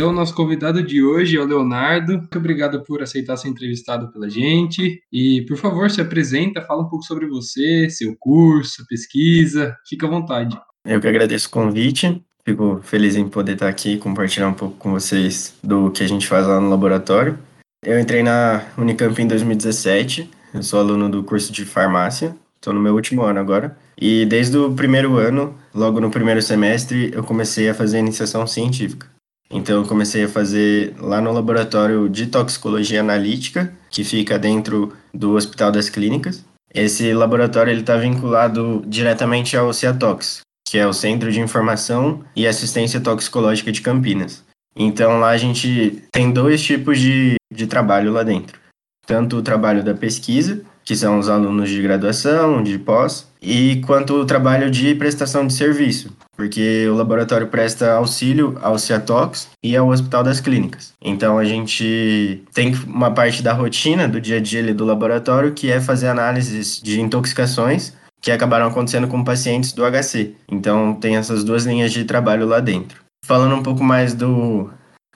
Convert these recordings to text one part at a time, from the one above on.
Então, nosso convidado de hoje é o Leonardo. Muito obrigado por aceitar ser entrevistado pela gente. E, por favor, se apresenta, fala um pouco sobre você, seu curso, pesquisa. Fica à vontade. Eu que agradeço o convite. Fico feliz em poder estar aqui e compartilhar um pouco com vocês do que a gente faz lá no laboratório. Eu entrei na Unicamp em 2017. Eu sou aluno do curso de farmácia. Estou no meu último ano agora. E desde o primeiro ano, logo no primeiro semestre, eu comecei a fazer iniciação científica. Então eu comecei a fazer lá no laboratório de toxicologia analítica, que fica dentro do Hospital das Clínicas. Esse laboratório ele está vinculado diretamente ao CIATOX, que é o Centro de Informação e Assistência Toxicológica de Campinas. Então lá a gente tem dois tipos de, de trabalho lá dentro. Tanto o trabalho da pesquisa, que são os alunos de graduação, de pós, e quanto o trabalho de prestação de serviço, porque o laboratório presta auxílio ao CIATOX e ao Hospital das Clínicas. Então a gente tem uma parte da rotina do dia a dia do laboratório que é fazer análises de intoxicações que acabaram acontecendo com pacientes do HC. Então tem essas duas linhas de trabalho lá dentro. Falando um pouco mais do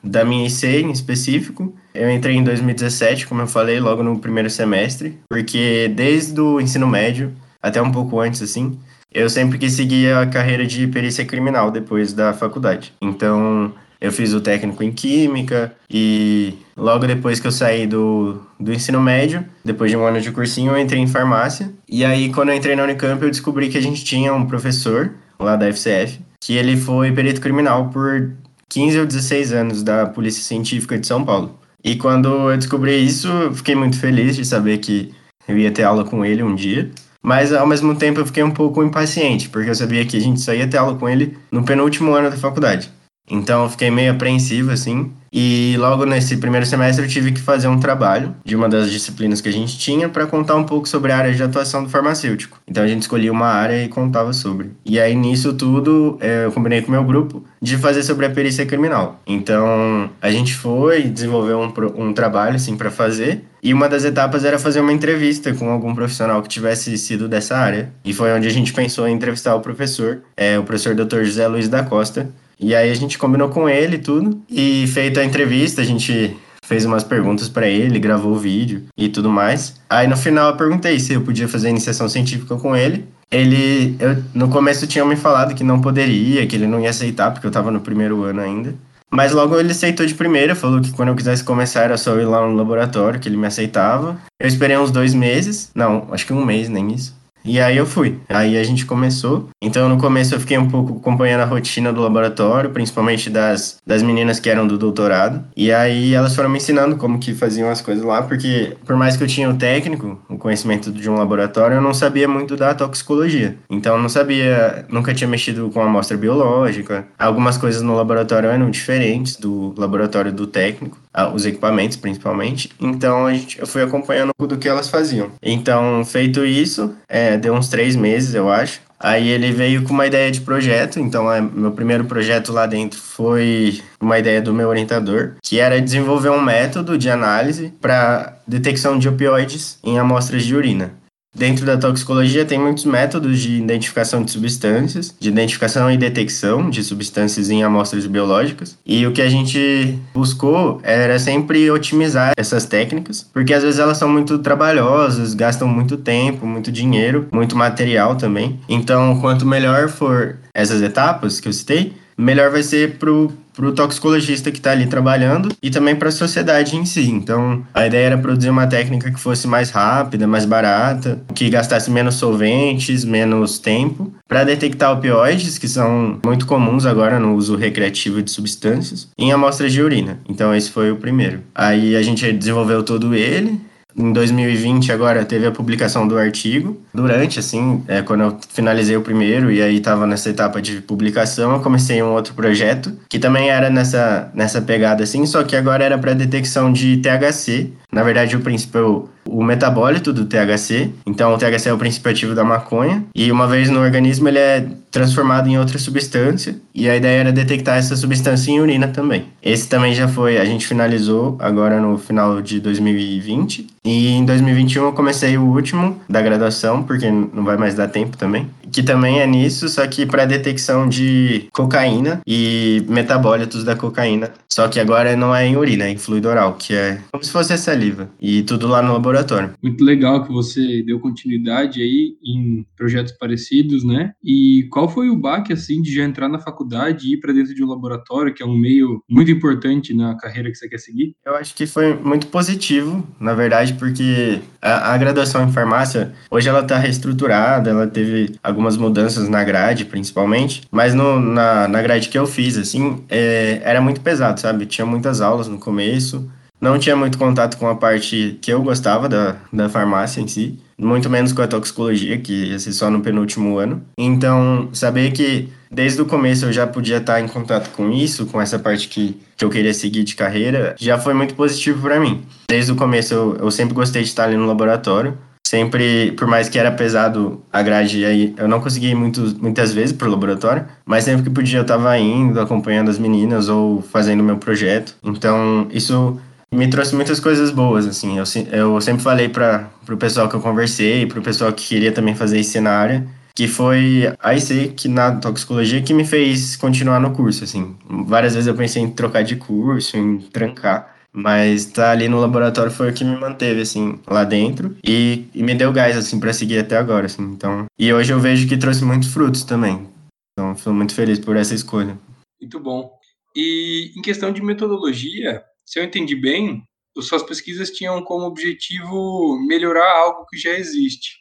da minha IC em específico, eu entrei em 2017, como eu falei, logo no primeiro semestre, porque desde o ensino médio até um pouco antes, assim, eu sempre quis seguir a carreira de perícia criminal depois da faculdade. Então, eu fiz o técnico em química e logo depois que eu saí do, do ensino médio, depois de um ano de cursinho, eu entrei em farmácia. E aí, quando eu entrei na Unicamp, eu descobri que a gente tinha um professor lá da FCF, que ele foi perito criminal por 15 ou 16 anos da Polícia Científica de São Paulo. E quando eu descobri isso, eu fiquei muito feliz de saber que eu ia ter aula com ele um dia. Mas ao mesmo tempo eu fiquei um pouco impaciente, porque eu sabia que a gente só ia ter aula com ele no penúltimo ano da faculdade. Então eu fiquei meio apreensivo assim. E logo nesse primeiro semestre eu tive que fazer um trabalho de uma das disciplinas que a gente tinha para contar um pouco sobre a área de atuação do farmacêutico. Então a gente escolhia uma área e contava sobre. E aí nisso tudo é, eu combinei com o meu grupo de fazer sobre a perícia criminal. Então a gente foi desenvolver um, um trabalho assim para fazer. E uma das etapas era fazer uma entrevista com algum profissional que tivesse sido dessa área. E foi onde a gente pensou em entrevistar o professor, é, o professor Dr. José Luiz da Costa, e aí a gente combinou com ele tudo. E feita a entrevista, a gente fez umas perguntas para ele, gravou o vídeo e tudo mais. Aí no final eu perguntei se eu podia fazer iniciação científica com ele. Ele, eu, no começo tinha me falado que não poderia, que ele não ia aceitar, porque eu tava no primeiro ano ainda. Mas logo ele aceitou de primeira, falou que quando eu quisesse começar era só ir lá no laboratório, que ele me aceitava. Eu esperei uns dois meses, não, acho que um mês, nem isso. E aí eu fui. Aí a gente começou. Então no começo eu fiquei um pouco acompanhando a rotina do laboratório, principalmente das, das meninas que eram do doutorado. E aí elas foram me ensinando como que faziam as coisas lá, porque por mais que eu tinha o técnico, o conhecimento de um laboratório, eu não sabia muito da toxicologia. Então eu não sabia, nunca tinha mexido com amostra biológica. Algumas coisas no laboratório eram diferentes do laboratório do técnico os equipamentos principalmente. Então a gente, eu fui acompanhando do que elas faziam. Então, feito isso, é, deu uns três meses, eu acho. Aí ele veio com uma ideia de projeto, então é, meu primeiro projeto lá dentro foi uma ideia do meu orientador, que era desenvolver um método de análise para detecção de opioides em amostras de urina. Dentro da toxicologia tem muitos métodos de identificação de substâncias, de identificação e detecção de substâncias em amostras biológicas. E o que a gente buscou era sempre otimizar essas técnicas, porque às vezes elas são muito trabalhosas, gastam muito tempo, muito dinheiro, muito material também. Então, quanto melhor for essas etapas que eu citei, melhor vai ser pro para o toxicologista que está ali trabalhando e também para a sociedade em si. Então, a ideia era produzir uma técnica que fosse mais rápida, mais barata, que gastasse menos solventes, menos tempo, para detectar opioides, que são muito comuns agora no uso recreativo de substâncias, em amostras de urina. Então, esse foi o primeiro. Aí a gente desenvolveu todo ele, em 2020 agora teve a publicação do artigo. Durante, assim, é, quando eu finalizei o primeiro e aí estava nessa etapa de publicação, eu comecei um outro projeto que também era nessa, nessa pegada, assim, só que agora era para detecção de THC. Na verdade, o princípio o metabólito do THC. Então, o THC é o princípio ativo da maconha. E uma vez no organismo, ele é transformado em outra substância. E a ideia era detectar essa substância em urina também. Esse também já foi, a gente finalizou agora no final de 2020. E em 2021 eu comecei o último da graduação, porque não vai mais dar tempo também. Que também é nisso, só que para detecção de cocaína e metabólitos da cocaína. Só que agora não é em urina, é em fluido oral, que é como se fosse a saliva. E tudo lá no laboratório. Muito legal que você deu continuidade aí em projetos parecidos, né? E qual foi o baque, assim, de já entrar na faculdade e ir para dentro de um laboratório, que é um meio muito importante na carreira que você quer seguir? Eu acho que foi muito positivo, na verdade, porque a, a graduação em farmácia, hoje ela está reestruturada, ela teve algumas mudanças na grade, principalmente, mas no, na, na grade que eu fiz, assim, é, era muito pesado, sabe? Tinha muitas aulas no começo, não tinha muito contato com a parte que eu gostava da, da farmácia em si, muito menos com a toxicologia, que ia ser só no penúltimo ano. Então, saber que desde o começo eu já podia estar em contato com isso, com essa parte que, que eu queria seguir de carreira, já foi muito positivo para mim. Desde o começo eu, eu sempre gostei de estar ali no laboratório. Sempre, por mais que era pesado a grade, aí eu não consegui ir muito, muitas vezes pro laboratório, mas sempre que podia eu estava indo, acompanhando as meninas ou fazendo meu projeto. Então, isso me trouxe muitas coisas boas, assim. Eu, eu sempre falei para o pessoal que eu conversei, para o pessoal que queria também fazer isso na área, que foi a IC na toxicologia que me fez continuar no curso, assim. Várias vezes eu pensei em trocar de curso, em trancar, mas tá ali no laboratório foi o que me manteve, assim, lá dentro e, e me deu gás, assim, para seguir até agora, assim. Então, e hoje eu vejo que trouxe muitos frutos também. Então, estou muito feliz por essa escolha. Muito bom. E em questão de metodologia, se eu entendi bem, suas pesquisas tinham como objetivo melhorar algo que já existe.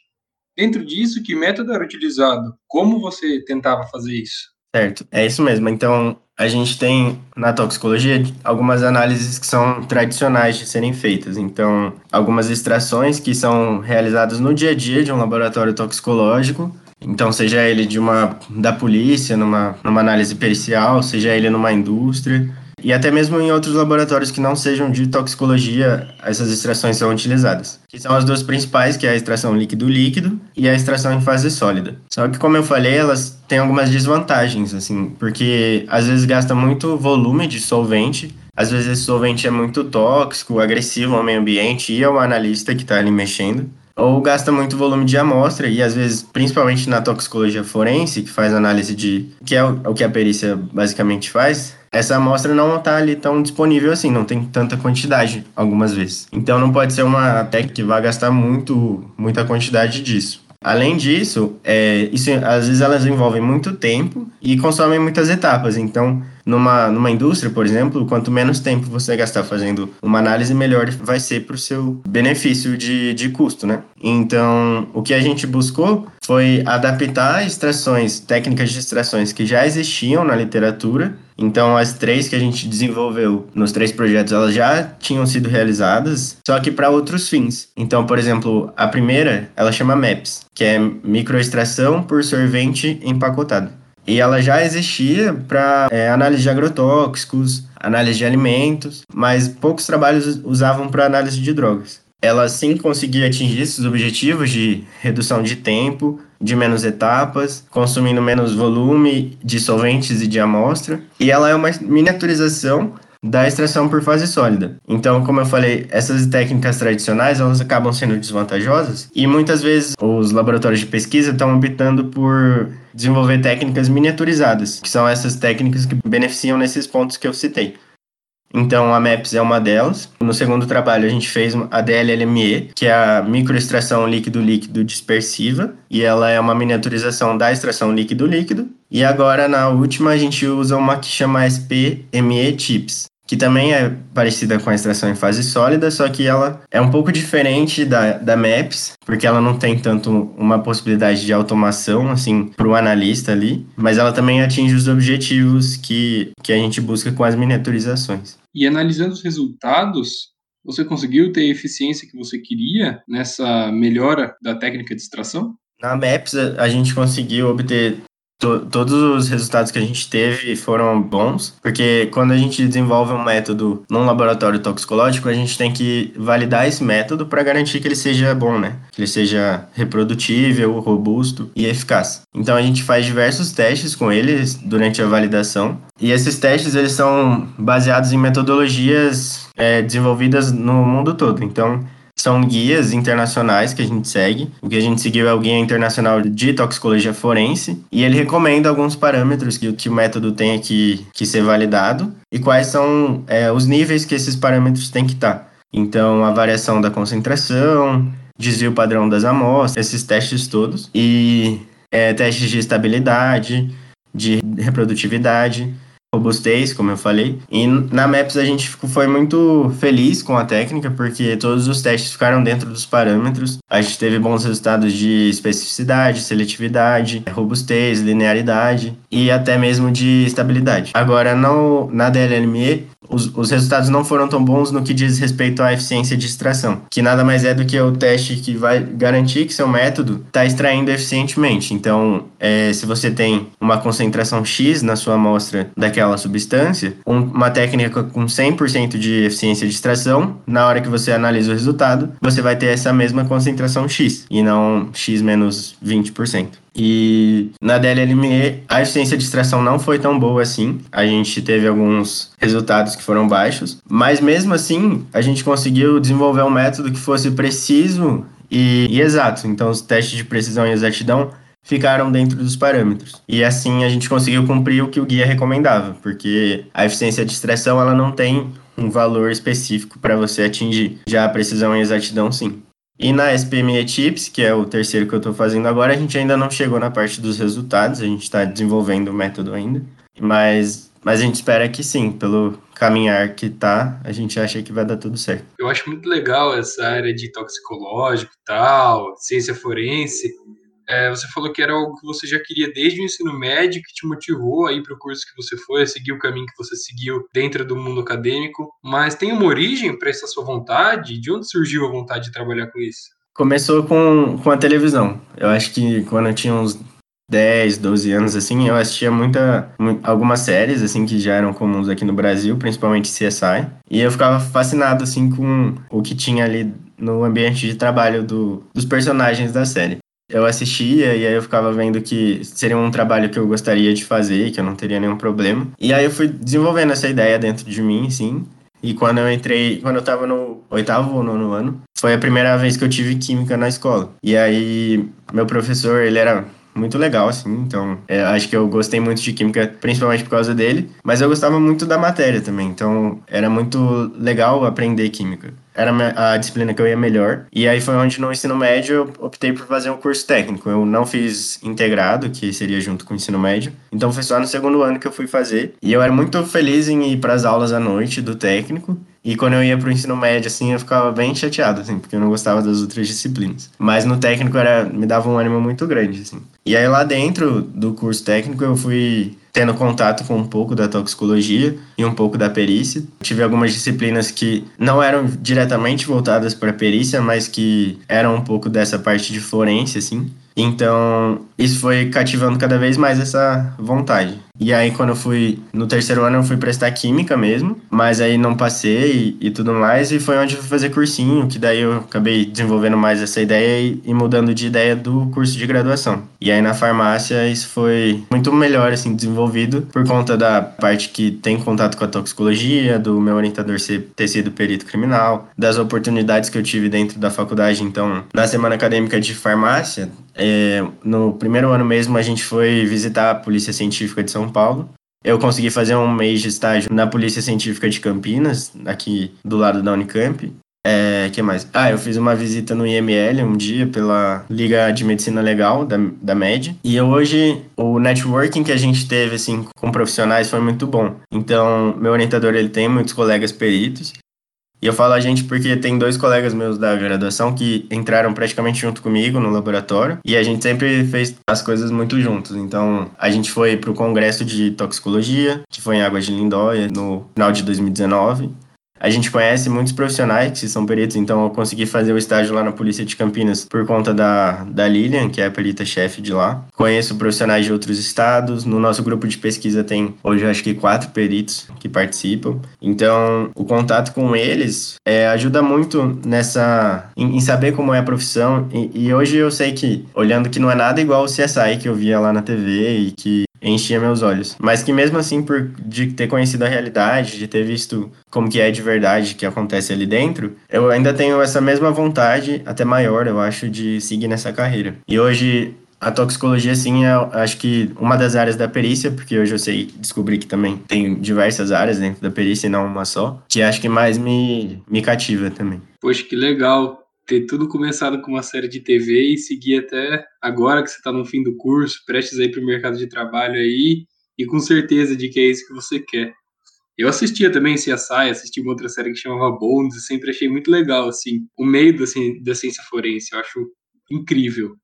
Dentro disso, que método era utilizado? Como você tentava fazer isso? Certo, é isso mesmo. Então, a gente tem na toxicologia algumas análises que são tradicionais de serem feitas. Então, algumas extrações que são realizadas no dia a dia de um laboratório toxicológico. Então, seja ele de uma da polícia, numa, numa análise pericial, seja ele numa indústria, e até mesmo em outros laboratórios que não sejam de toxicologia, essas extrações são utilizadas. Que são as duas principais, que é a extração líquido-líquido e a extração em fase sólida. Só que, como eu falei, elas têm algumas desvantagens, assim, porque às vezes gasta muito volume de solvente, às vezes esse solvente é muito tóxico, agressivo ao meio ambiente e ao analista que está ali mexendo ou gasta muito volume de amostra e às vezes, principalmente na toxicologia forense, que faz análise de que é o que a perícia basicamente faz, essa amostra não está ali tão disponível assim, não tem tanta quantidade algumas vezes. Então não pode ser uma técnica que vai gastar muito muita quantidade disso. Além disso, é, isso, às vezes elas envolvem muito tempo e consomem muitas etapas. Então, numa, numa indústria, por exemplo, quanto menos tempo você gastar fazendo uma análise, melhor vai ser para o seu benefício de, de custo, né? Então, o que a gente buscou foi adaptar extrações, técnicas de extrações que já existiam na literatura então, as três que a gente desenvolveu nos três projetos, elas já tinham sido realizadas, só que para outros fins. Então, por exemplo, a primeira, ela chama MAPS, que é microextração por sorvente empacotado. E ela já existia para é, análise de agrotóxicos, análise de alimentos, mas poucos trabalhos usavam para análise de drogas ela sim conseguia atingir esses objetivos de redução de tempo, de menos etapas, consumindo menos volume de solventes e de amostra. E ela é uma miniaturização da extração por fase sólida. Então, como eu falei, essas técnicas tradicionais elas acabam sendo desvantajosas e muitas vezes os laboratórios de pesquisa estão optando por desenvolver técnicas miniaturizadas, que são essas técnicas que beneficiam nesses pontos que eu citei. Então a MAPS é uma delas. No segundo trabalho a gente fez a DLLME, que é a microextração líquido-líquido dispersiva, e ela é uma miniaturização da extração líquido-líquido. E agora na última a gente usa uma que chama SPME Chips, que também é parecida com a extração em fase sólida, só que ela é um pouco diferente da, da MAPS, porque ela não tem tanto uma possibilidade de automação, assim, para o analista ali, mas ela também atinge os objetivos que, que a gente busca com as miniaturizações. E analisando os resultados, você conseguiu ter a eficiência que você queria nessa melhora da técnica de extração? Na MAPS, a gente conseguiu obter To, todos os resultados que a gente teve foram bons, porque quando a gente desenvolve um método num laboratório toxicológico, a gente tem que validar esse método para garantir que ele seja bom, né? Que ele seja reprodutível, robusto e eficaz. Então a gente faz diversos testes com eles durante a validação, e esses testes eles são baseados em metodologias é, desenvolvidas no mundo todo. Então são guias internacionais que a gente segue. O que a gente seguiu é o Guia Internacional de Toxicologia Forense, e ele recomenda alguns parâmetros que, que o método tem que, que ser validado e quais são é, os níveis que esses parâmetros têm que estar. Então, a variação da concentração, desvio padrão das amostras, esses testes todos, e é, testes de estabilidade, de reprodutividade, robustez, como eu falei. E na MAPS a gente foi muito feliz com a técnica, porque todos os testes ficaram dentro dos parâmetros. A gente teve bons resultados de especificidade, seletividade, robustez, linearidade e até mesmo de estabilidade. Agora, no, na DLLME, os, os, resultados não foram tão bons no que diz respeito à eficiência de extração, que nada mais é do que o teste que vai garantir que seu método está extraindo eficientemente. Então, é, se você tem uma concentração X na sua amostra daquela substância, um, uma técnica com 100% de eficiência de extração, na hora que você analisa o resultado, você vai ter essa mesma concentração X, e não X menos 20%. E na DLLME a eficiência de extração não foi tão boa assim. A gente teve alguns resultados que foram baixos, mas mesmo assim a gente conseguiu desenvolver um método que fosse preciso e, e exato. Então os testes de precisão e exatidão ficaram dentro dos parâmetros. E assim a gente conseguiu cumprir o que o guia recomendava, porque a eficiência de extração ela não tem um valor específico para você atingir. Já a precisão e exatidão sim. E na SPME Tips, que é o terceiro que eu estou fazendo agora, a gente ainda não chegou na parte dos resultados, a gente está desenvolvendo o método ainda, mas, mas a gente espera que sim, pelo caminhar que tá, a gente acha que vai dar tudo certo. Eu acho muito legal essa área de toxicológico e tal, ciência forense, é, você falou que era algo que você já queria desde o ensino médio, que te motivou a ir para o curso que você foi, a seguir o caminho que você seguiu dentro do mundo acadêmico. Mas tem uma origem para essa sua vontade? De onde surgiu a vontade de trabalhar com isso? Começou com, com a televisão. Eu acho que quando eu tinha uns 10, 12 anos, assim, eu assistia muita, algumas séries, assim, que já eram comuns aqui no Brasil, principalmente CSI. E eu ficava fascinado, assim, com o que tinha ali no ambiente de trabalho do, dos personagens da série eu assistia e aí eu ficava vendo que seria um trabalho que eu gostaria de fazer, que eu não teria nenhum problema. E aí eu fui desenvolvendo essa ideia dentro de mim, sim. E quando eu entrei, quando eu tava no oitavo ou nono ano, foi a primeira vez que eu tive química na escola. E aí, meu professor, ele era muito legal, assim. Então, é, acho que eu gostei muito de química, principalmente por causa dele. Mas eu gostava muito da matéria também. Então, era muito legal aprender química era a disciplina que eu ia melhor. E aí foi onde no ensino médio eu optei por fazer um curso técnico. Eu não fiz integrado, que seria junto com o ensino médio. Então foi só no segundo ano que eu fui fazer. E eu era muito feliz em ir para as aulas à noite do técnico. E quando eu ia pro ensino médio, assim, eu ficava bem chateado, assim, porque eu não gostava das outras disciplinas. Mas no técnico era, me dava um ânimo muito grande, assim. E aí lá dentro do curso técnico eu fui tendo contato com um pouco da toxicologia e um pouco da perícia. Tive algumas disciplinas que não eram diretamente voltadas para perícia, mas que eram um pouco dessa parte de forense, assim. Então, isso foi cativando cada vez mais essa vontade. E aí, quando eu fui no terceiro ano, eu fui prestar química mesmo, mas aí não passei e, e tudo mais, e foi onde eu fui fazer cursinho, que daí eu acabei desenvolvendo mais essa ideia e, e, mudando de ideia do curso de graduação. E aí, na farmácia, isso foi muito melhor, assim, desenvolvido, por conta da parte que tem contato com a toxicologia, do meu orientador ser, ter sido perito criminal, das oportunidades que eu tive dentro da faculdade. Então, na semana acadêmica de farmácia, é, no primeiro ano mesmo, a gente foi visitar a Polícia Científica de São Paulo. Eu consegui fazer um mês de estágio na Polícia Científica de Campinas, aqui do lado da Unicamp. É, que mais? Ah, eu fiz uma visita no IML um dia pela Liga de Medicina Legal da, da MED. E hoje o networking que a gente teve assim com profissionais foi muito bom. Então, meu orientador ele tem muitos colegas peritos e eu falo a gente porque tem dois colegas meus da graduação que entraram praticamente junto comigo no laboratório e a gente sempre fez as coisas muito juntos. Então, a gente foi para o congresso de toxicologia, que foi em Águas de Lindóia, no final de 2019. A gente conhece muitos profissionais que são peritos, então eu consegui fazer o estágio lá na Polícia de Campinas por conta da, da Lilian, que é a perita-chefe de lá. Conheço profissionais de outros estados. No nosso grupo de pesquisa tem hoje acho que quatro peritos que participam. Então, o contato com eles é, ajuda muito nessa em, em, saber como é a profissão. E, e hoje eu sei que, olhando que não é nada igual o CSI que eu via lá na TV e que enchia meus olhos. Mas que mesmo assim, por de ter conhecido a realidade, de ter visto como que é de verdade que acontece ali dentro, eu ainda tenho essa mesma vontade, até maior, eu acho, de seguir nessa carreira. E hoje a toxicologia, sim, é, acho que uma das áreas da perícia, porque hoje eu sei, descobri que também tem diversas áreas dentro da perícia e não uma só, que acho que mais me, me cativa também. Poxa, que legal ter tudo começado com uma série de TV e seguir até agora que você está no fim do curso, prestes aí para o mercado de trabalho aí, e com certeza de que é isso que você quer. Eu assistia também CSI, assisti uma outra série que chamava Bones, e sempre achei muito legal, assim, o meio da, da ciência forense, eu acho incrível.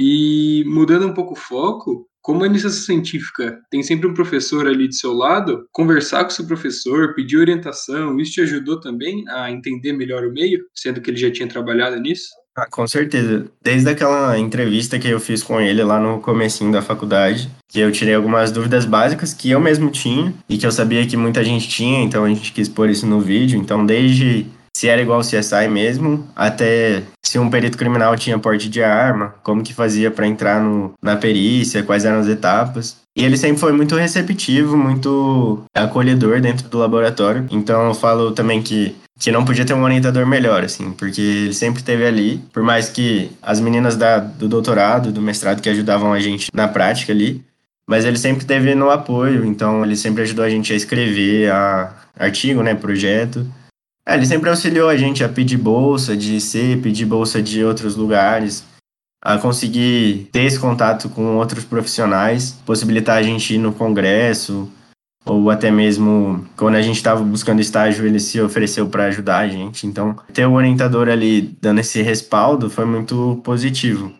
E mudando um pouco o foco, como a iniciação científica tem sempre um professor ali do seu lado, conversar com seu professor, pedir orientação, isso te ajudou também a entender melhor o meio, sendo que ele já tinha trabalhado nisso? Ah, com certeza. Desde aquela entrevista que eu fiz com ele lá no comecinho da faculdade, que eu tirei algumas dúvidas básicas que eu mesmo tinha e que eu sabia que muita gente tinha, então a gente quis pôr isso no vídeo. Então, desde se era igual ao CSI mesmo, até se um perito criminal tinha porte de arma, como que fazia para entrar no, na perícia, quais eram as etapas. E ele sempre foi muito receptivo, muito acolhedor dentro do laboratório. Então eu falo também que que não podia ter um orientador melhor, assim, porque ele sempre esteve ali, por mais que as meninas da, do doutorado, do mestrado que ajudavam a gente na prática ali, mas ele sempre esteve no apoio, então ele sempre ajudou a gente a escrever a artigo, né, projeto, é, ele sempre auxiliou a gente a pedir bolsa de ser, pedir bolsa de outros lugares, a conseguir ter esse contato com outros profissionais, possibilitar a gente ir no congresso, ou até mesmo quando a gente estava buscando estágio, ele se ofereceu para ajudar a gente. Então, ter o orientador ali dando esse respaldo foi muito positivo.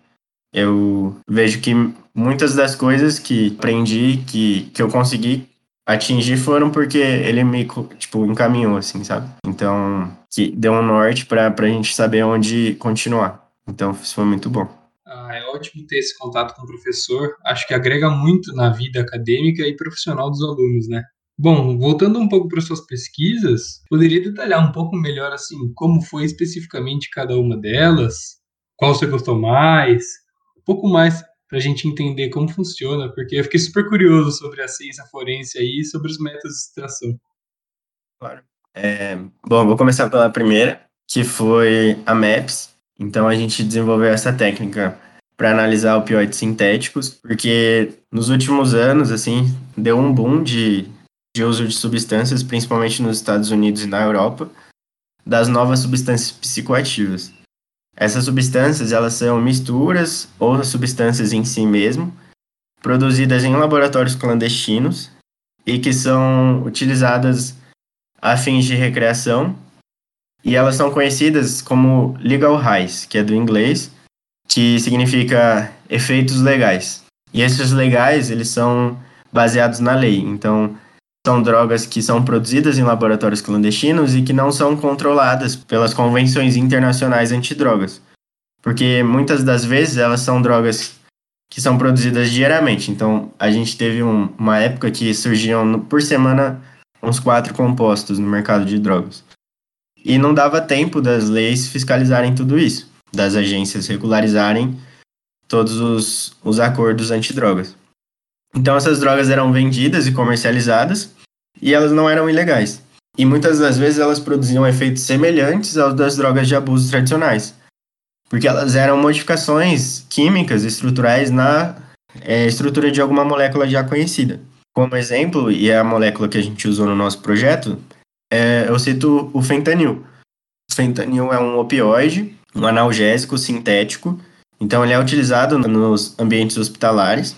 Eu vejo que muitas das coisas que aprendi, que, que eu consegui atingir foram porque ele me, tipo, encaminhou, assim, sabe? Então, que deu um norte pra, pra gente saber onde continuar. Então, isso foi muito bom. Ah, é ótimo ter esse contato com o professor. Acho que agrega muito na vida acadêmica e profissional dos alunos, né? Bom, voltando um pouco para suas pesquisas, poderia detalhar um pouco melhor assim como foi especificamente cada uma delas, qual você gostou mais, um pouco mais para a gente entender como funciona, porque eu fiquei super curioso sobre a ciência forense aí e sobre os métodos de extração. Claro. É, bom, vou começar pela primeira, que foi a MAPS. Então a gente desenvolveu essa técnica para analisar opioides sintéticos, porque nos últimos anos, assim, deu um boom de, de uso de substâncias, principalmente nos Estados Unidos e na Europa, das novas substâncias psicoativas. Essas substâncias, elas são misturas ou substâncias em si mesmo, produzidas em laboratórios clandestinos e que são utilizadas a fins de recreação, e elas são conhecidas como legal highs, que é do inglês, que significa efeitos legais. E esses legais, eles são baseados na lei. Então, são drogas que são produzidas em laboratórios clandestinos e que não são controladas pelas convenções internacionais antidrogas. Porque muitas das vezes elas são drogas que são produzidas diariamente. Então, a gente teve um, uma época que surgiam por semana uns quatro compostos no mercado de drogas. E não dava tempo das leis fiscalizarem tudo isso, das agências regularizarem todos os, os acordos antidrogas. Então essas drogas eram vendidas e comercializadas e elas não eram ilegais. E muitas das vezes elas produziam efeitos semelhantes aos das drogas de abuso tradicionais, porque elas eram modificações químicas estruturais na é, estrutura de alguma molécula já conhecida. Como exemplo, e é a molécula que a gente usou no nosso projeto, é, eu cito o fentanil. O fentanil é um opioide, um analgésico sintético, então ele é utilizado nos ambientes hospitalares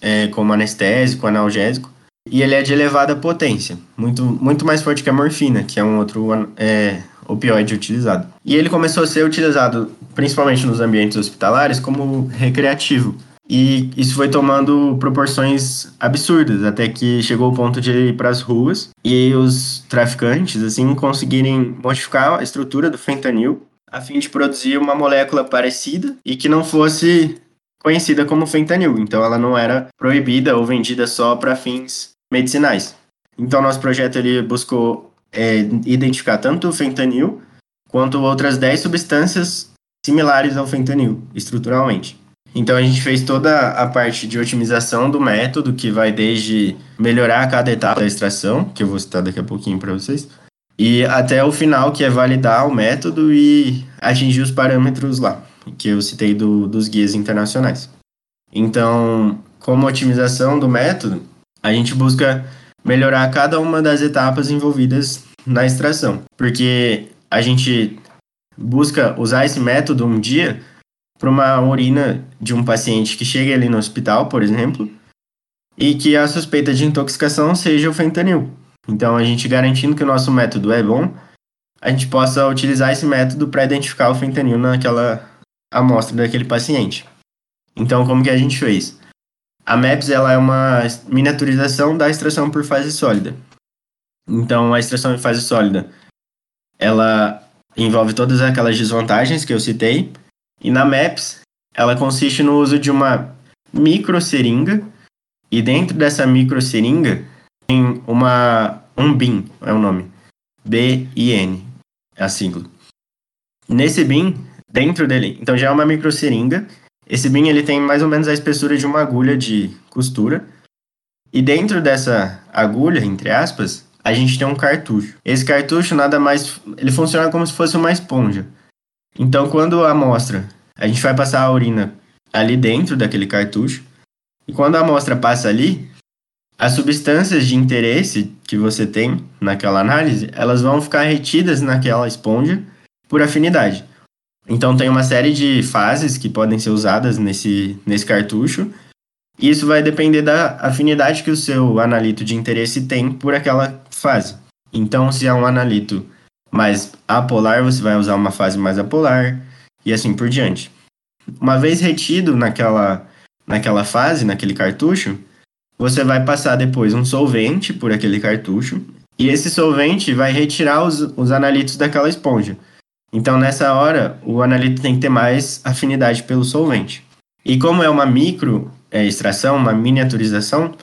é, como anestésico, analgésico, e ele é de elevada potência, muito, muito mais forte que a morfina, que é um outro é, opioide utilizado. E ele começou a ser utilizado principalmente nos ambientes hospitalares como recreativo. E isso foi tomando proporções absurdas, até que chegou o ponto de ir para as ruas e os traficantes assim conseguirem modificar a estrutura do fentanil a fim de produzir uma molécula parecida e que não fosse conhecida como fentanil. Então ela não era proibida ou vendida só para fins medicinais. Então nosso projeto ele buscou é, identificar tanto o fentanil quanto outras 10 substâncias similares ao fentanil, estruturalmente. Então a gente fez toda a parte de otimização do método, que vai desde melhorar cada etapa da extração, que eu vou citar daqui a pouquinho para vocês, e até o final, que é validar o método e atingir os parâmetros lá, que eu citei do, dos guias internacionais. Então, como otimização do método, a gente busca melhorar cada uma das etapas envolvidas na extração, porque a gente busca usar esse método um dia para uma urina de um paciente que chega ali no hospital, por exemplo, e que a suspeita de intoxicação seja o fentanil. Então, a gente garantindo que o nosso método é bom, a gente possa utilizar esse método para identificar o fentanil naquela amostra daquele paciente. Então, como que a gente fez? A MAPS ela é uma miniaturização da extração por fase sólida. Então, a extração em fase sólida, ela envolve todas aquelas desvantagens que eu citei, e na MAPS, ela consiste no uso de uma microseringa, e dentro dessa microseringa tem uma, um BIN, é o nome, B-I-N, é a sigla. Nesse BIN, dentro dele, então já é uma microseringa, esse BIN ele tem mais ou menos a espessura de uma agulha de costura, e dentro dessa agulha, entre aspas, a gente tem um cartucho. Esse cartucho nada mais, ele funciona como se fosse uma esponja. Então, quando a amostra, a gente vai passar a urina ali dentro daquele cartucho, e quando a amostra passa ali, as substâncias de interesse que você tem naquela análise, elas vão ficar retidas naquela esponja por afinidade. Então tem uma série de fases que podem ser usadas nesse, nesse cartucho, e isso vai depender da afinidade que o seu analito de interesse tem por aquela fase. Então, se é um analito mais apolar, você vai usar uma fase mais apolar, e assim por diante. Uma vez retido naquela, naquela fase, naquele cartucho, você vai passar depois um solvente por aquele cartucho e esse solvente vai retirar os, os analitos daquela esponja. Então, nessa hora, o analito tem que ter mais afinidade pelo solvente. E como é uma micro é, extração, uma miniaturização,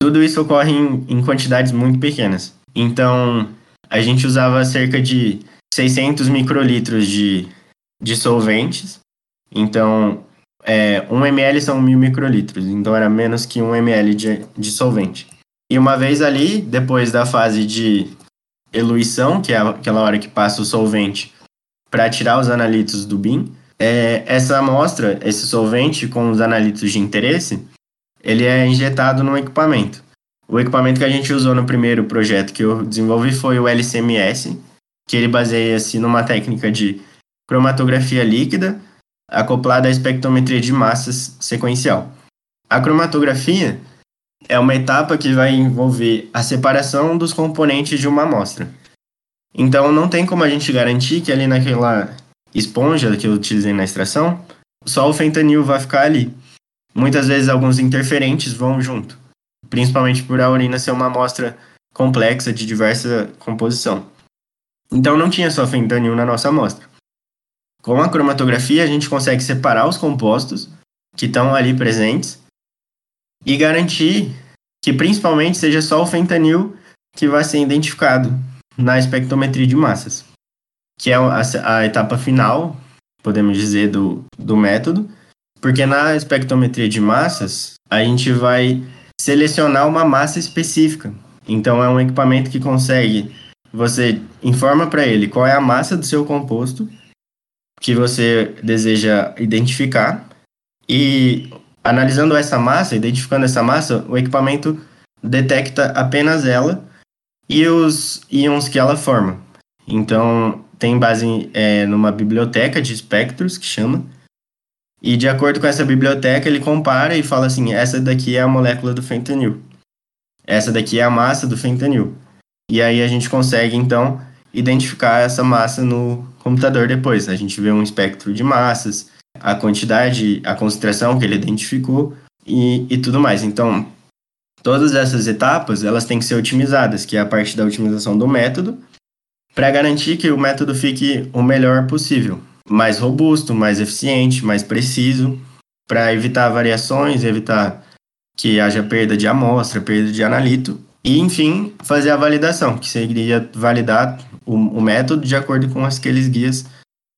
tudo isso ocorre em, em quantidades muito pequenas. Então, a gente usava cerca de 600 microlitros de, de solventes. Então, é, 1 ml são 1000 microlitros, então era menos que 1 ml de, de solvente. E uma vez ali, depois da fase de eluição, que é aquela hora que passa o solvente para tirar os analitos do BIM, é, essa amostra, esse solvente com os analitos de interesse, ele é injetado no equipamento. O equipamento que a gente usou no primeiro projeto que eu desenvolvi foi o LCMS, que ele baseia-se numa técnica de cromatografia líquida acoplada à espectrometria de massas sequencial. A cromatografia é uma etapa que vai envolver a separação dos componentes de uma amostra. Então não tem como a gente garantir que ali naquela esponja que eu utilizei na extração, só o fentanil vai ficar ali. Muitas vezes alguns interferentes vão junto, principalmente por a urina ser uma amostra complexa de diversa composição. Então não tinha só fentanil na nossa amostra. Com a cromatografia, a gente consegue separar os compostos que estão ali presentes e garantir que principalmente seja só o fentanil que vai ser identificado na espectrometria de massas, que é a, a etapa final, podemos dizer, do, do método, porque na espectrometria de massas a gente vai selecionar uma massa específica. Então é um equipamento que consegue, você informa para ele qual é a massa do seu composto que você deseja identificar e analisando essa massa, identificando essa massa, o equipamento detecta apenas ela e os íons que ela forma. Então, tem base é, numa biblioteca de espectros, que chama, e de acordo com essa biblioteca, ele compara e fala assim: essa daqui é a molécula do fentanil, essa daqui é a massa do fentanil. E aí a gente consegue, então, identificar essa massa no computador depois. A gente vê um espectro de massas, a quantidade, a concentração que ele identificou e, e tudo mais. Então, todas essas etapas elas têm que ser otimizadas, que é a parte da otimização do método, para garantir que o método fique o melhor possível, mais robusto, mais eficiente, mais preciso, para evitar variações, evitar que haja perda de amostra, perda de analito e, enfim, fazer a validação, que seria validar o, o método de acordo com aqueles guias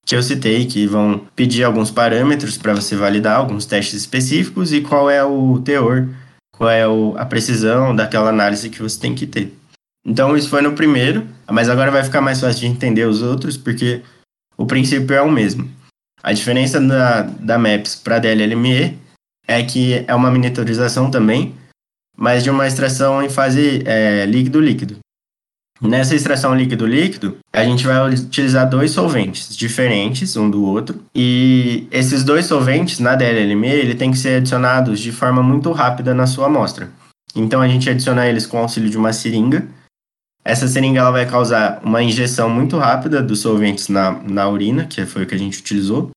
que eu citei, que vão pedir alguns parâmetros para você validar alguns testes específicos e qual é o teor, qual é o, a precisão daquela análise que você tem que ter. Então, isso foi no primeiro, mas agora vai ficar mais fácil de entender os outros, porque o princípio é o mesmo. A diferença da, da MAPS para a DLLME é que é uma miniaturização também, mas de uma extração em fase é, líquido-líquido. Nessa extração líquido-líquido, a gente vai utilizar dois solventes diferentes um do outro. E esses dois solventes, na DLLME, ele tem que ser adicionados de forma muito rápida na sua amostra. Então a gente adiciona eles com o auxílio de uma seringa. Essa seringa ela vai causar uma injeção muito rápida dos solventes na, na urina, que foi o que a gente utilizou.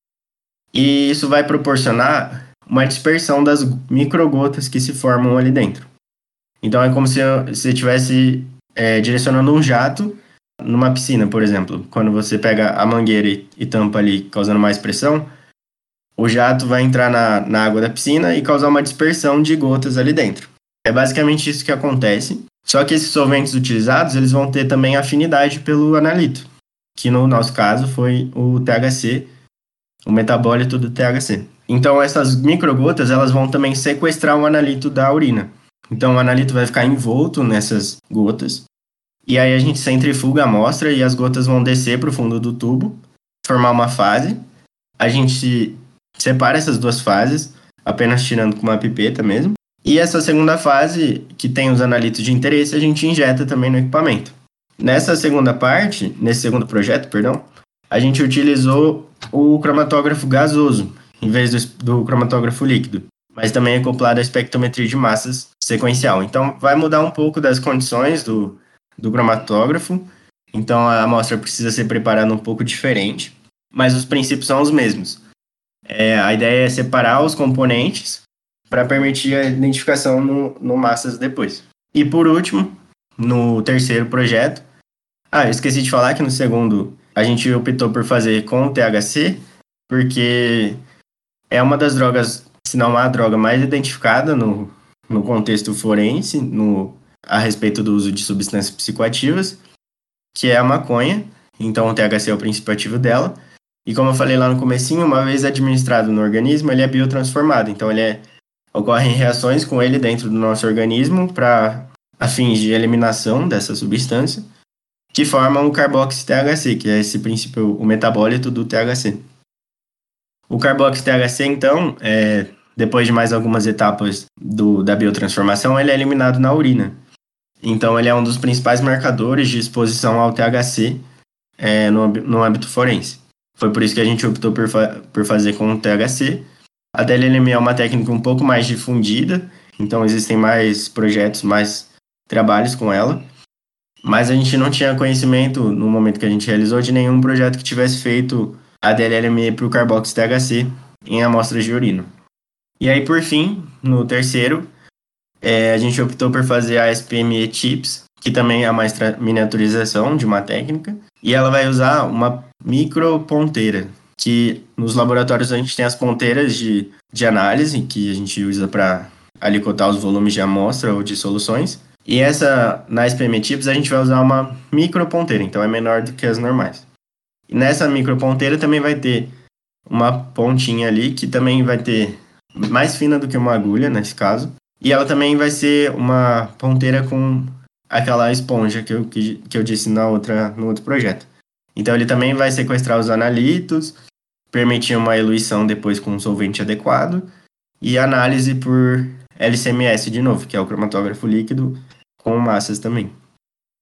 E isso vai proporcionar uma dispersão das microgotas que se formam ali dentro. Então é como se você estivesse é, direcionando um jato numa piscina, por exemplo. Quando você pega a mangueira e, e tampa ali, causando mais pressão, o jato vai entrar na, na água da piscina e causar uma dispersão de gotas ali dentro. É basicamente isso que acontece. Só que esses solventes utilizados, eles vão ter também afinidade pelo analito, que no nosso caso foi o THC, o metabólito do THC. Então essas microgotas, elas vão também sequestrar o analito da urina. Então o analito vai ficar envolto nessas gotas. E aí a gente centrifuga a amostra e as gotas vão descer para o fundo do tubo, formar uma fase. A gente separa essas duas fases, apenas tirando com uma pipeta mesmo. E essa segunda fase, que tem os analitos de interesse, a gente injeta também no equipamento. Nessa segunda parte, nesse segundo projeto, perdão, a gente utilizou o cromatógrafo gasoso, em vez do, do cromatógrafo líquido mas também é acoplado à espectrometria de massas sequencial. Então, vai mudar um pouco das condições do, do cromatógrafo, então a amostra precisa ser preparada um pouco diferente, mas os princípios são os mesmos. É, a ideia é separar os componentes para permitir a identificação no, no massas depois. E por último, no terceiro projeto, ah, eu esqueci de falar que no segundo a gente optou por fazer com o THC, porque é uma das drogas se não a droga mais identificada no, no contexto forense, no, a respeito do uso de substâncias psicoativas, que é a maconha. Então, o THC é o princípio ativo dela. E como eu falei lá no comecinho, uma vez administrado no organismo, ele é biotransformado. Então, ele é, ocorrem reações com ele dentro do nosso organismo para a fins de eliminação dessa substância, que formam o carboxy-THC, que é esse princípio, o metabólito do THC. O carboxy-THC, então, é, depois de mais algumas etapas do, da biotransformação, ele é eliminado na urina. Então, ele é um dos principais marcadores de exposição ao THC é, no, no âmbito forense. Foi por isso que a gente optou por, fa por fazer com o THC. A DLLM é uma técnica um pouco mais difundida, então existem mais projetos, mais trabalhos com ela. Mas a gente não tinha conhecimento, no momento que a gente realizou, de nenhum projeto que tivesse feito a DLLME para o carbox THC em amostras de urina. E aí, por fim, no terceiro, é, a gente optou por fazer a SPME Chips, que também é uma miniaturização de uma técnica, e ela vai usar uma micro ponteira, que nos laboratórios a gente tem as ponteiras de, de análise, que a gente usa para alicotar os volumes de amostra ou de soluções, e essa, na SPM Chips, a gente vai usar uma micro ponteira, então é menor do que as normais. E nessa microponteira também vai ter uma pontinha ali que também vai ter mais fina do que uma agulha nesse caso. E ela também vai ser uma ponteira com aquela esponja que eu, que, que eu disse na outra, no outro projeto. Então ele também vai sequestrar os analitos, permitir uma eluição depois com um solvente adequado e análise por LCMS de novo, que é o cromatógrafo líquido com massas também.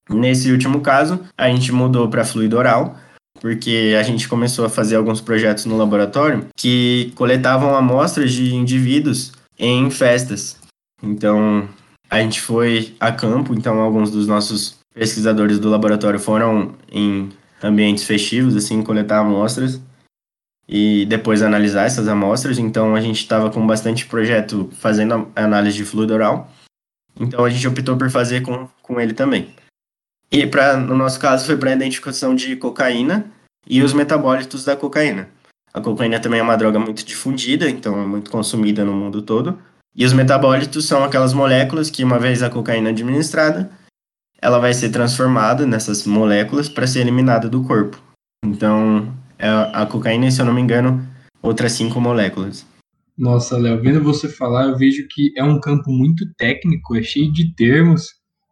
Nesse último caso, a gente mudou para fluido oral, porque a gente começou a fazer alguns projetos no laboratório que coletavam amostras de indivíduos em festas. Então, a gente foi a campo, então alguns dos nossos pesquisadores do laboratório foram em ambientes festivos, assim, coletar amostras e depois analisar essas amostras. Então, a gente estava com bastante projeto fazendo análise de fluido oral. Então, a gente optou por fazer com, com ele também. E para no nosso caso foi para identificação de cocaína e os metabólitos da cocaína. A cocaína também é uma droga muito difundida, então é muito consumida no mundo todo. E os metabólitos são aquelas moléculas que, uma vez a cocaína administrada, ela vai ser transformada nessas moléculas para ser eliminada do corpo. Então, é a cocaína se eu não me engano, outras cinco moléculas. Nossa, Léo, vendo você falar, eu vejo que é um campo muito técnico, é cheio de termos,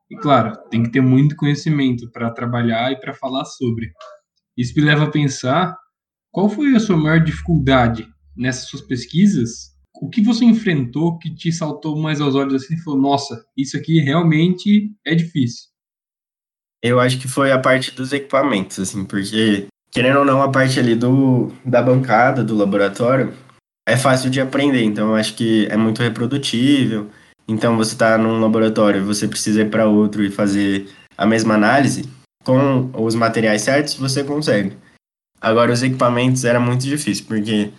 e claro, tem que ter muito conhecimento para trabalhar e para falar sobre. Isso me leva a pensar qual foi a sua maior dificuldade nessas suas pesquisas? O que você enfrentou que te saltou mais aos olhos assim e falou: nossa, isso aqui realmente é difícil? Eu acho que foi a parte dos equipamentos, assim, porque, querendo ou não, a parte ali do, da bancada, do laboratório, é fácil de aprender, então eu acho que é muito reprodutível. Então você está num laboratório, você precisa ir para outro e fazer a mesma análise, com os materiais certos, você consegue. Agora, os equipamentos era muito difícil, porque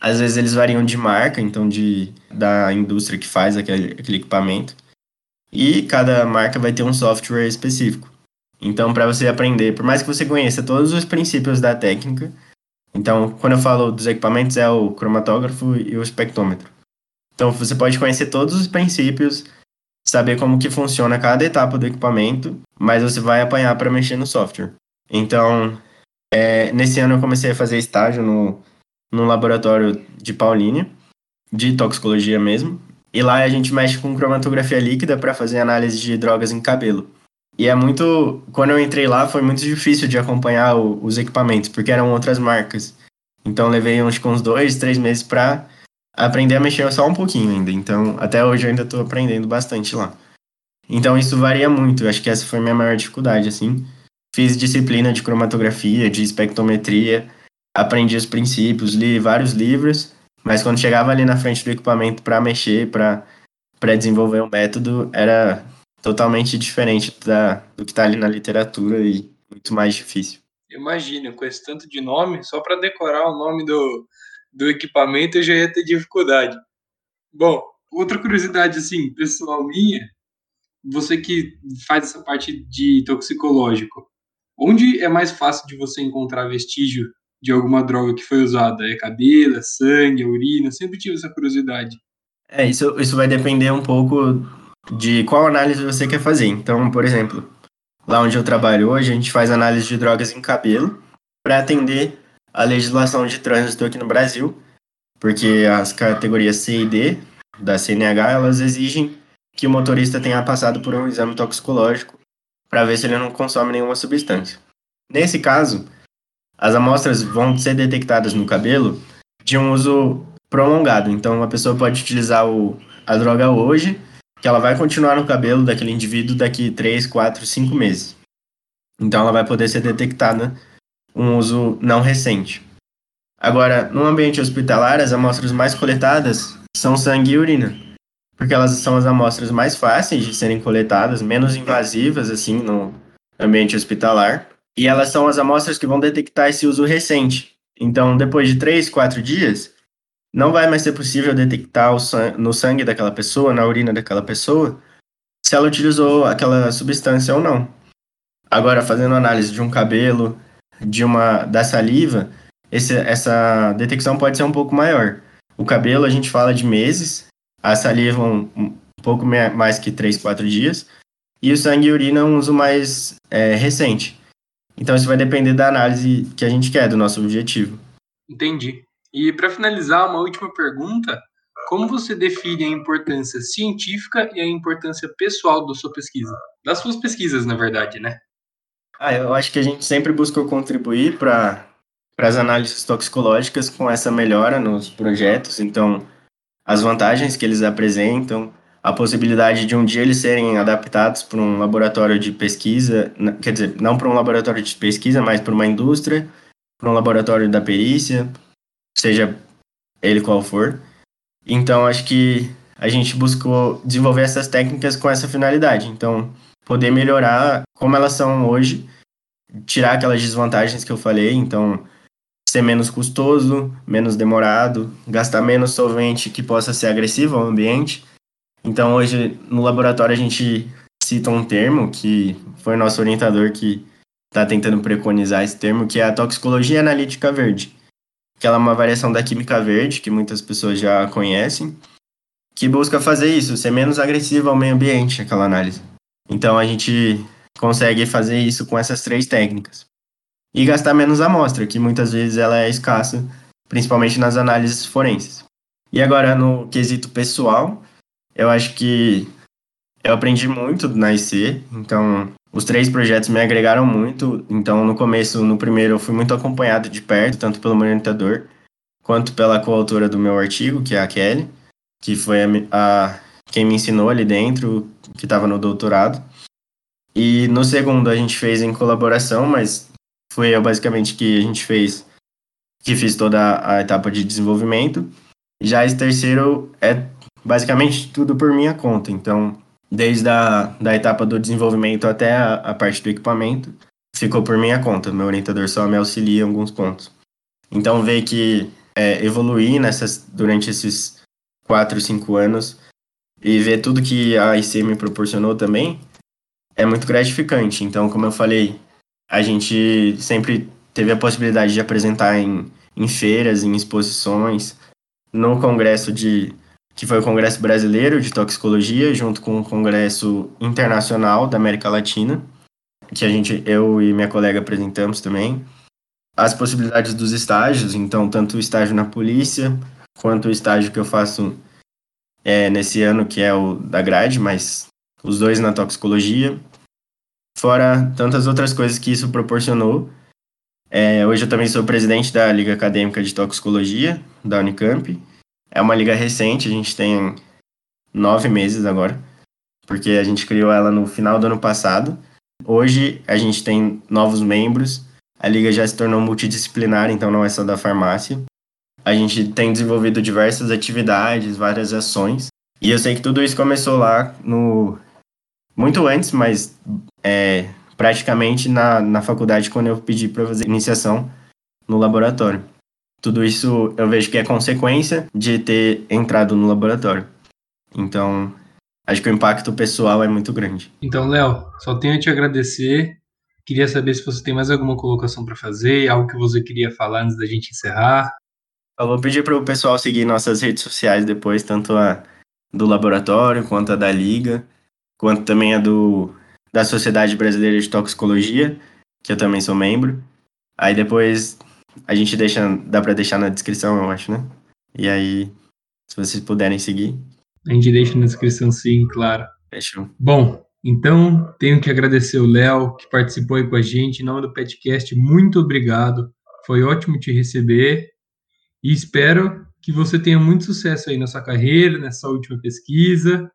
às vezes eles variam de marca, então de da indústria que faz aquele, aquele equipamento, e cada marca vai ter um software específico. Então, para você aprender, por mais que você conheça todos os princípios da técnica, então, quando eu falo dos equipamentos, é o cromatógrafo e o espectrômetro. Então, você pode conhecer todos os princípios, saber como que funciona cada etapa do equipamento, mas você vai apanhar para mexer no software. Então, é, nesse ano eu comecei a fazer estágio no, no laboratório de Paulínia, de toxicologia mesmo. E lá a gente mexe com cromatografia líquida para fazer análise de drogas em cabelo. E é muito. Quando eu entrei lá, foi muito difícil de acompanhar o, os equipamentos, porque eram outras marcas. Então levei uns, uns dois, três meses para aprender a mexer só um pouquinho ainda. Então, até hoje eu ainda estou aprendendo bastante lá. Então, isso varia muito. Eu acho que essa foi minha maior dificuldade, assim. Fiz disciplina de cromatografia, de espectrometria, aprendi os princípios, li vários livros, mas quando chegava ali na frente do equipamento para mexer, para desenvolver um método, era totalmente diferente da, do que está ali na literatura e muito mais difícil. Imagina, com esse tanto de nome, só para decorar o nome do, do equipamento eu já ia ter dificuldade. Bom, outra curiosidade assim, pessoal minha, você que faz essa parte de toxicológico, onde é mais fácil de você encontrar vestígio de alguma droga que foi usada? É cabelo, é sangue, é urina? Sempre tive essa curiosidade. É, isso, isso vai depender um pouco de qual análise você quer fazer. Então, por exemplo, lá onde eu trabalho hoje, a gente faz análise de drogas em cabelo para atender a legislação de trânsito aqui no Brasil, porque as categorias C e D da CNH, elas exigem que o motorista tenha passado por um exame toxicológico para ver se ele não consome nenhuma substância. Nesse caso, as amostras vão ser detectadas no cabelo de um uso prolongado. Então, a pessoa pode utilizar o, a droga hoje, que ela vai continuar no cabelo daquele indivíduo daqui 3, 4, 5 meses. Então, ela vai poder ser detectada um uso não recente. Agora, no ambiente hospitalar, as amostras mais coletadas são sangue e urina, porque elas são as amostras mais fáceis de serem coletadas, menos invasivas, assim, no ambiente hospitalar. E elas são as amostras que vão detectar esse uso recente. Então, depois de três, quatro dias, não vai mais ser possível detectar no sangue daquela pessoa, na urina daquela pessoa, se ela utilizou aquela substância ou não. Agora, fazendo análise de um cabelo, de uma da saliva, esse, essa detecção pode ser um pouco maior. O cabelo a gente fala de meses, a saliva um, um pouco mais que 3, 4 dias, e o sangue e urina é um uso mais é, recente. Então isso vai depender da análise que a gente quer, do nosso objetivo. Entendi. E para finalizar, uma última pergunta: como você define a importância científica e a importância pessoal da sua pesquisa? Das suas pesquisas, na verdade, né? Ah, eu acho que a gente sempre buscou contribuir para as análises toxicológicas com essa melhora nos projetos. Então, as vantagens que eles apresentam, a possibilidade de um dia eles serem adaptados para um laboratório de pesquisa, quer dizer, não para um laboratório de pesquisa, mas para uma indústria, para um laboratório da perícia, seja ele qual for. Então, acho que a gente buscou desenvolver essas técnicas com essa finalidade. Então, poder melhorar como elas são hoje, tirar aquelas desvantagens que eu falei. Então, ser menos custoso, menos demorado, gastar menos solvente que possa ser agressivo ao ambiente então, hoje, no laboratório, a gente cita um termo que foi nosso orientador que está tentando preconizar esse termo, que é a toxicologia analítica verde, que ela é uma variação da química verde, que muitas pessoas já conhecem, que busca fazer isso, ser menos agressiva ao meio ambiente, aquela análise. Então, a gente consegue fazer isso com essas três técnicas. e gastar menos amostra, que muitas vezes ela é escassa, principalmente nas análises forenses. E agora, no quesito pessoal, eu acho que eu aprendi muito na IC, então os três projetos me agregaram muito. Então, no começo, no primeiro, eu fui muito acompanhado de perto, tanto pelo meu orientador, quanto pela coautora do meu artigo, que é a Kelly, que foi a, a quem me ensinou ali dentro, que estava no doutorado. E no segundo, a gente fez em colaboração, mas foi eu basicamente que a gente fez, que fiz toda a etapa de desenvolvimento. Já esse terceiro é basicamente tudo por minha conta. Então, desde a da etapa do desenvolvimento até a, a parte do equipamento, ficou por minha conta. Meu orientador só me auxilia em alguns pontos. Então, ver que é, evoluir nessas, durante esses quatro, cinco anos e ver tudo que a IC me proporcionou também é muito gratificante. Então, como eu falei, a gente sempre teve a possibilidade de apresentar em, em feiras, em exposições, no congresso de que foi o Congresso Brasileiro de Toxicologia, junto com o Congresso Internacional da América Latina, que a gente, eu e minha colega apresentamos também. As possibilidades dos estágios, então, tanto o estágio na polícia, quanto o estágio que eu faço é, nesse ano, que é o da grade, mas os dois na toxicologia. Fora tantas outras coisas que isso proporcionou. É, hoje eu também sou presidente da Liga Acadêmica de Toxicologia, da Unicamp, é uma liga recente, a gente tem nove meses agora, porque a gente criou ela no final do ano passado. Hoje a gente tem novos membros, a liga já se tornou multidisciplinar, então não é só da farmácia. A gente tem desenvolvido diversas atividades, várias ações, e eu sei que tudo isso começou lá no muito antes, mas é, praticamente na, na faculdade quando eu pedi para fazer iniciação no laboratório. Tudo isso eu vejo que é consequência de ter entrado no laboratório. Então, acho que o impacto pessoal é muito grande. Então, Léo, só tenho a te agradecer. Queria saber se você tem mais alguma colocação para fazer, algo que você queria falar antes da gente encerrar. Eu vou pedir para o pessoal seguir nossas redes sociais depois, tanto a do laboratório, quanto a da Liga, quanto também a do, da Sociedade Brasileira de Toxicologia, que eu também sou membro. Aí depois a gente deixa, dá para deixar na descrição, eu acho, né? E aí, se vocês puderem seguir. A gente deixa na descrição, sim, claro. Fechou. Bom, então tenho que agradecer o Léo, que participou aí com a gente. Em nome do Petcast, muito obrigado. Foi ótimo te receber. E espero que você tenha muito sucesso aí na sua carreira, nessa última pesquisa.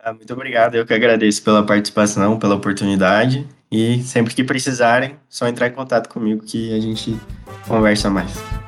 Ah, muito obrigado. Eu que agradeço pela participação, pela oportunidade. E sempre que precisarem, só entrar em contato comigo que a gente conversa mais.